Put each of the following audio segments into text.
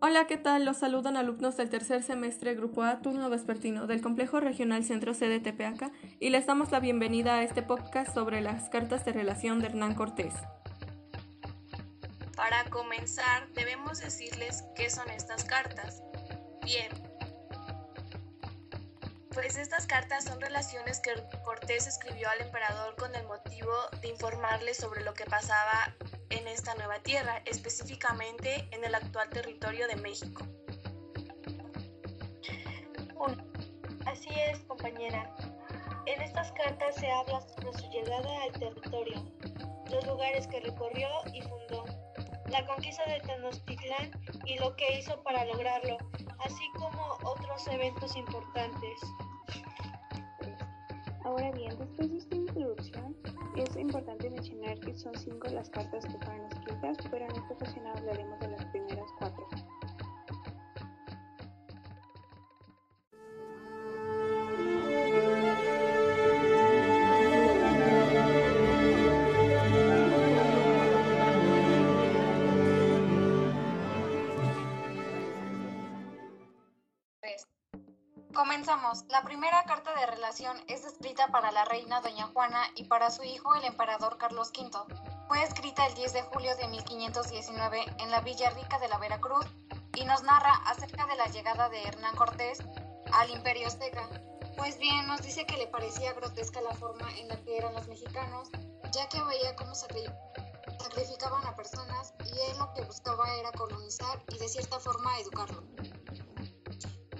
Hola, ¿qué tal? Los saludan alumnos del tercer semestre Grupo A, turno vespertino del Complejo Regional Centro C de Tepeaca y les damos la bienvenida a este podcast sobre las cartas de relación de Hernán Cortés. Para comenzar, debemos decirles qué son estas cartas. Bien, pues estas cartas son relaciones que Cortés escribió al emperador con el motivo de informarle sobre lo que pasaba en esta nueva tierra, específicamente en el actual territorio de México. Así es, compañera. En estas cartas se habla sobre su llegada al territorio, los lugares que recorrió y fundó, la conquista de Tenochtitlán y lo que hizo para lograrlo, así como otros eventos importantes. Ahora bien, después de esta introducción, es importante mencionar que son cinco las cartas que fueron escritas, pero en esta ocasión hablaremos de las primeras cuatro. Comenzamos. La primera carta de relación es escrita para la reina Doña Juana y para su hijo el emperador Carlos V. Fue escrita el 10 de julio de 1519 en la Villa Rica de la Veracruz y nos narra acerca de la llegada de Hernán Cortés al Imperio Azteca. Pues bien, nos dice que le parecía grotesca la forma en la que eran los mexicanos, ya que veía cómo sacrificaban a personas y él lo que buscaba era colonizar y de cierta forma educarlo.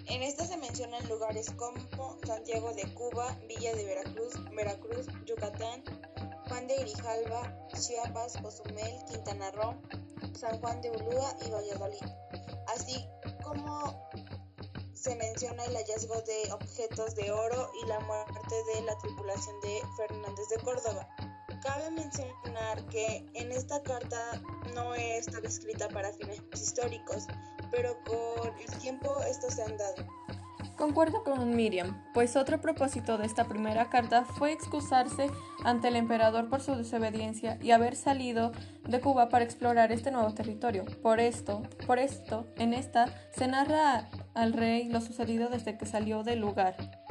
En esta se mencionan lugares como Santiago de Cuba, Villa de Veracruz, Veracruz, Yucatán, Juan de Grijalva, Chiapas, Cozumel, Quintana Roo, San Juan de Ulúa y Valladolid, así como se menciona el hallazgo de objetos de oro y la muerte de la tripulación de Fernández de Córdoba. Cabe mencionar que en esta carta no estaba escrita para fines históricos, pero con el tiempo estos se han dado. Concuerdo con Miriam, pues otro propósito de esta primera carta fue excusarse ante el emperador por su desobediencia y haber salido de Cuba para explorar este nuevo territorio. Por esto, por esto, en esta se narra al rey lo sucedido desde que salió del lugar.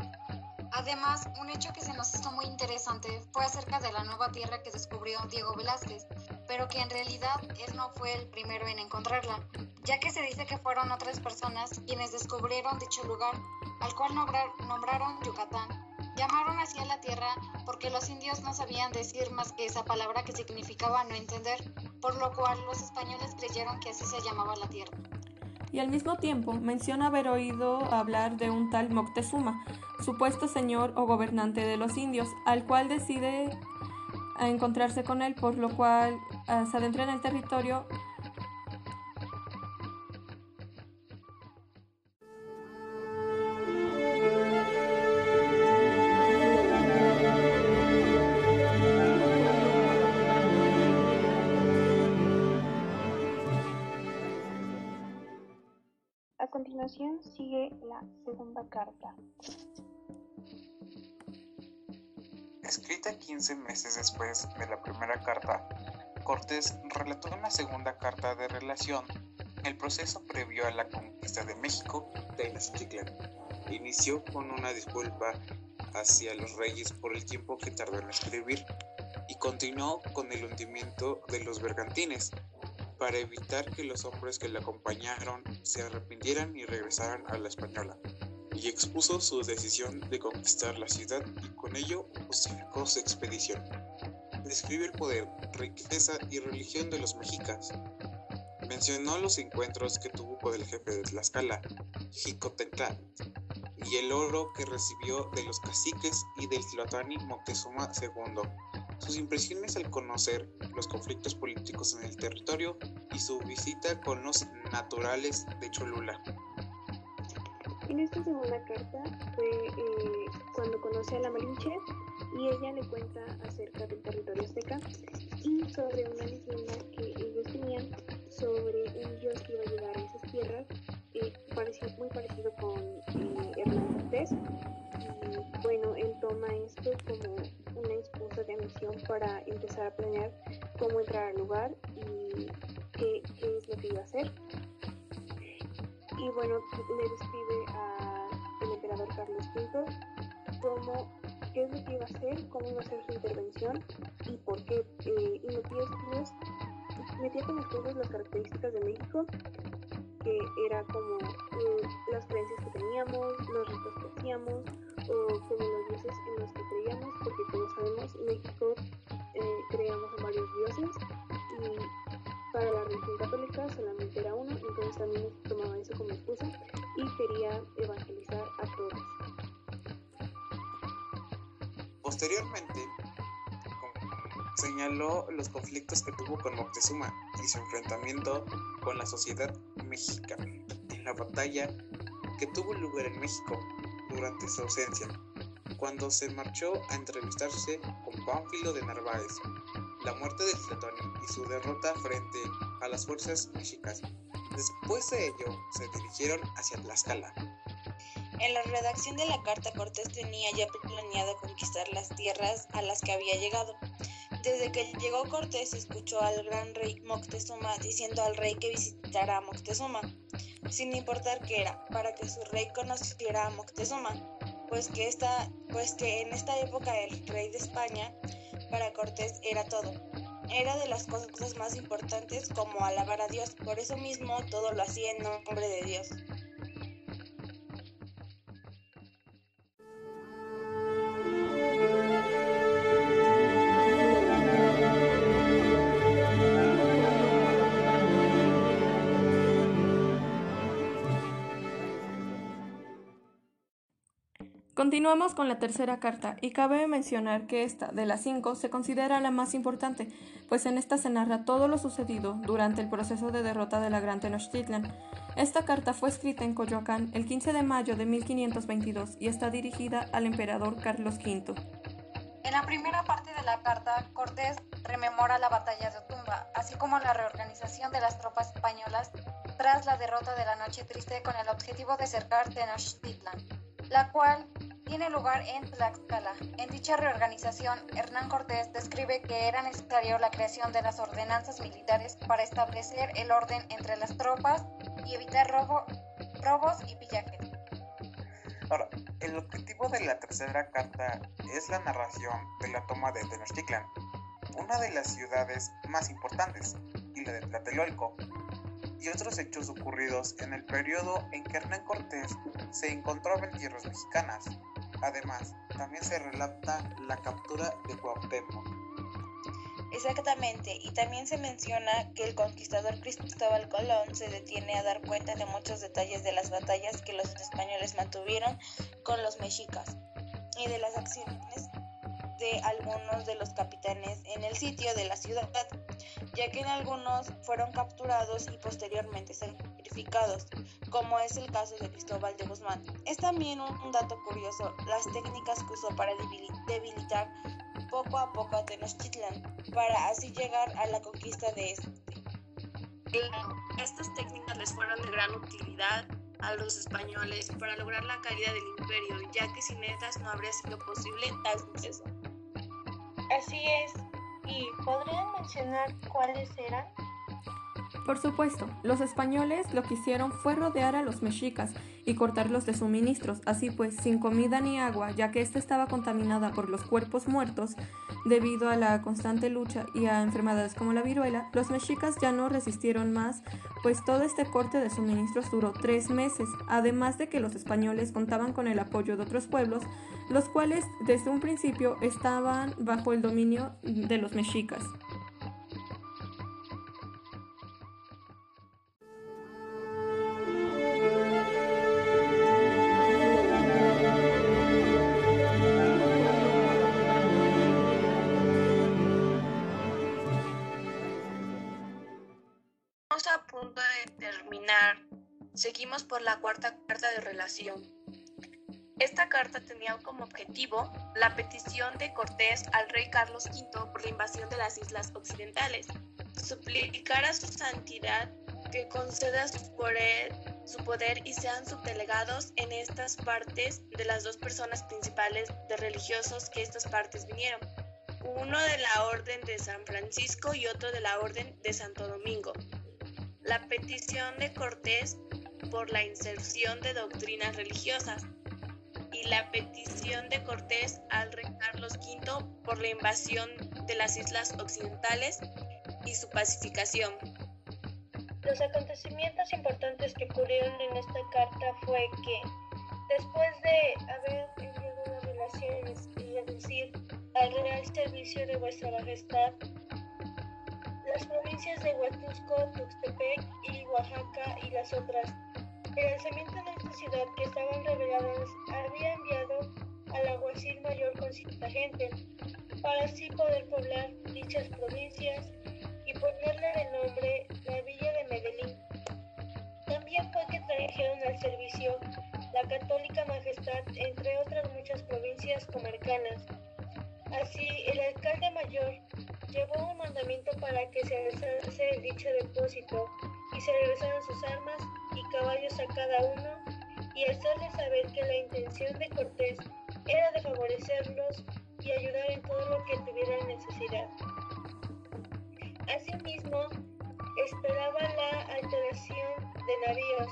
Además, un hecho que se nos hizo muy interesante fue acerca de la nueva tierra que descubrió Diego Velázquez, pero que en realidad él no fue el primero en encontrarla, ya que se dice que fueron otras personas quienes descubrieron dicho lugar, al cual nombraron Yucatán. Llamaron así a la tierra porque los indios no sabían decir más que esa palabra que significaba no entender, por lo cual los españoles creyeron que así se llamaba la tierra. Y al mismo tiempo menciona haber oído hablar de un tal Moctezuma, supuesto señor o gobernante de los indios, al cual decide encontrarse con él, por lo cual ah, se adentra en el territorio continuación sigue la segunda carta. Escrita 15 meses después de la primera carta, Cortés relató una segunda carta de relación, el proceso previo a la conquista de México de Tenochtitlan. Inició con una disculpa hacia los reyes por el tiempo que tardó en escribir y continuó con el hundimiento de los bergantines para evitar que los hombres que le acompañaron se arrepintieran y regresaran a la española y expuso su decisión de conquistar la ciudad y con ello justificó su expedición. Describe el poder, riqueza y religión de los mexicas. Mencionó los encuentros que tuvo con el jefe de Tlaxcala, Jicotenclán, y el oro que recibió de los caciques y del Tlatoani Moctezuma II. Sus impresiones al conocer los conflictos políticos en el territorio y su visita con los naturales de Cholula. En esta segunda carta fue eh, cuando conoce a la Malinche y ella le cuenta acerca del territorio azteca y sobre una leyenda que ellos tenían sobre un dios que iba a llegar a esas tierras, eh, muy parecido con eh, Hernán Cortés. Y bueno, él toma esto como una excusa de razón para empezar a planear cómo entrar al lugar y qué, es lo que iba a hacer. Y bueno, le describe al emperador Carlos V cómo, qué es lo que iba a hacer, cómo iba a ser su intervención y por qué. Eh, y metía estudios, metía con estudios las características de México que era como eh, las creencias que teníamos, los ritos que hacíamos, como los dioses en los que creíamos, porque como sabemos, México eh, creíamos en varios dioses y para la religión católica solamente era uno, entonces también tomaba eso como excusa y quería evangelizar a todos. Posteriormente, señaló los conflictos que tuvo con Moctezuma y su enfrentamiento con la sociedad mexicana en la batalla que tuvo lugar en México durante su ausencia, cuando se marchó a entrevistarse con Pánfilo de Narváez, la muerte de Suetonio y su derrota frente a las fuerzas mexicas. Después de ello, se dirigieron hacia Tlaxcala. En la redacción de la carta Cortés tenía ya planeado conquistar las tierras a las que había llegado. Desde que llegó Cortés escuchó al gran rey Moctezuma diciendo al rey que visitara a Moctezuma sin importar qué era, para que su rey conociera a Moctezuma, pues que, esta, pues que en esta época el rey de España para Cortés era todo. Era de las cosas más importantes como alabar a Dios, por eso mismo todo lo hacía en nombre de Dios. Continuamos con la tercera carta y cabe mencionar que esta, de las cinco, se considera la más importante, pues en esta se narra todo lo sucedido durante el proceso de derrota de la Gran Tenochtitlan. Esta carta fue escrita en Coyoacán el 15 de mayo de 1522 y está dirigida al emperador Carlos V. En la primera parte de la carta, Cortés rememora la batalla de Otumba, así como la reorganización de las tropas españolas tras la derrota de la Noche Triste con el objetivo de cercar Tenochtitlan la cual tiene lugar en Tlaxcala. En dicha reorganización, Hernán Cortés describe que era necesario la creación de las ordenanzas militares para establecer el orden entre las tropas y evitar robo, robos y pillajes. Ahora, el objetivo de la tercera carta es la narración de la toma de Tenochtitlan, una de las ciudades más importantes, y la de Tlatelolco, y otros hechos ocurridos en el periodo en que Hernán Cortés se encontraba en tierras mexicanas. Además, también se relata la captura de Cuauhtémoc. Exactamente, y también se menciona que el conquistador Cristóbal Colón se detiene a dar cuenta de muchos detalles de las batallas que los españoles mantuvieron con los mexicas y de las acciones algunos de los capitanes en el sitio de la ciudad, ya que en algunos fueron capturados y posteriormente sacrificados, como es el caso de Cristóbal de Guzmán. Es también un, dato curioso las técnicas que usó para debilitar poco a poco a Tenochtitlan, para así llegar a la conquista de este. Estas técnicas les fueron de gran utilidad a los españoles para lograr la caída del imperio, ya que sin estas no habría sido posible tal suceso. Así es. ¿Y podrían mencionar cuáles eran? Por supuesto, los españoles lo que hicieron fue rodear a los mexicas y cortarlos de suministros, así pues, sin comida ni agua, ya que ésta estaba contaminada por los cuerpos muertos debido a la constante lucha y a enfermedades como la viruela, los mexicas ya no resistieron más, pues todo este corte de suministros duró tres meses, además de que los españoles contaban con el apoyo de otros pueblos, los cuales desde un principio estaban bajo el dominio de los mexicas. Seguimos por la cuarta carta de relación. Esta carta tenía como objetivo la petición de Cortés al rey Carlos V por la invasión de las islas occidentales, suplicar a su santidad que conceda su poder, y sean subdelegados en estas partes de las dos personas principales de religiosos que estas partes vinieron, uno de la Orden de San Francisco y otro de la Orden de Santo Domingo. La petición de Cortés por la inserción de doctrinas religiosas y la petición de Cortés al rey Carlos V por la invasión de las islas occidentales y su pacificación. Los acontecimientos importantes que ocurrieron en esta carta fue que, después de haber las relaciones y reducir al real servicio de vuestra majestad, las provincias de Huatusco, Tuxtepec y Oaxaca y las otras, el alzamiento de esta ciudad que estaban reveladas había enviado al alguacil mayor con cierta gente, para así poder poblar dichas provincias y ponerle de nombre la villa de Medellín. También fue que trajeron al servicio la católica majestad entre otras muchas provincias comarcanas. Así, el alcalde mayor para que se alzase dicho depósito y se regresaran sus armas y caballos a cada uno y hacerles saber que la intención de Cortés era de favorecerlos y ayudar en todo lo que tuvieran necesidad. Asimismo, esperaba la alteración de navíos,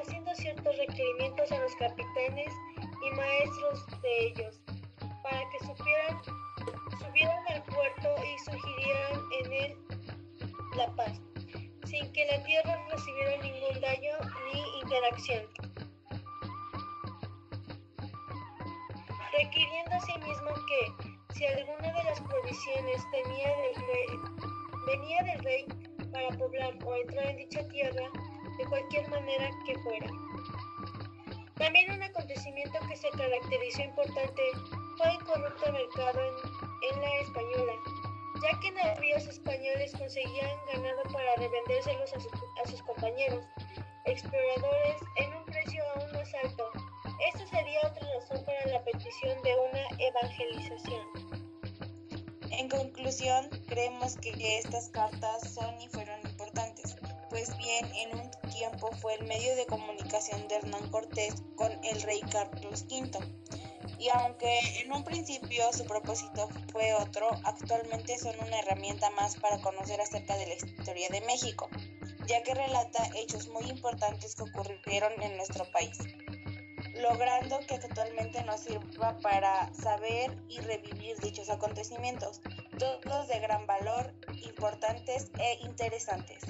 haciendo ciertos requerimientos a los capitanes y maestros que fuera. También un acontecimiento que se caracterizó importante fue el corrupto mercado en, en la española, ya que navíos españoles conseguían ganado para revendérselos a, a sus compañeros exploradores en un precio aún más alto. Esto sería otra razón para la petición de una evangelización. En conclusión, creemos que estas cartas son y fueron pues bien en un tiempo fue el medio de comunicación de Hernán Cortés con el rey Carlos V. Y aunque en un principio su propósito fue otro, actualmente son una herramienta más para conocer acerca de la historia de México, ya que relata hechos muy importantes que ocurrieron en nuestro país logrando que totalmente nos sirva para saber y revivir dichos acontecimientos, todos de gran valor, importantes e interesantes.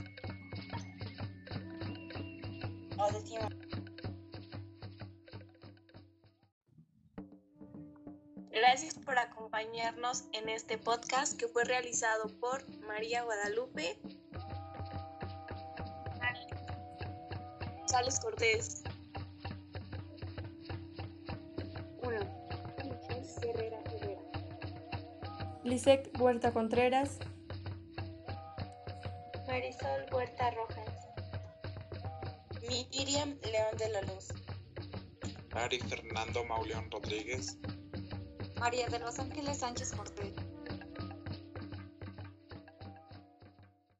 Gracias por acompañarnos en este podcast que fue realizado por María Guadalupe. Sales Cortés. Lisek Huerta Contreras, Marisol Huerta Rojas, Miriam León de la Luz, Ari Fernando Mauleón Rodríguez, María de los Ángeles Sánchez Cortés,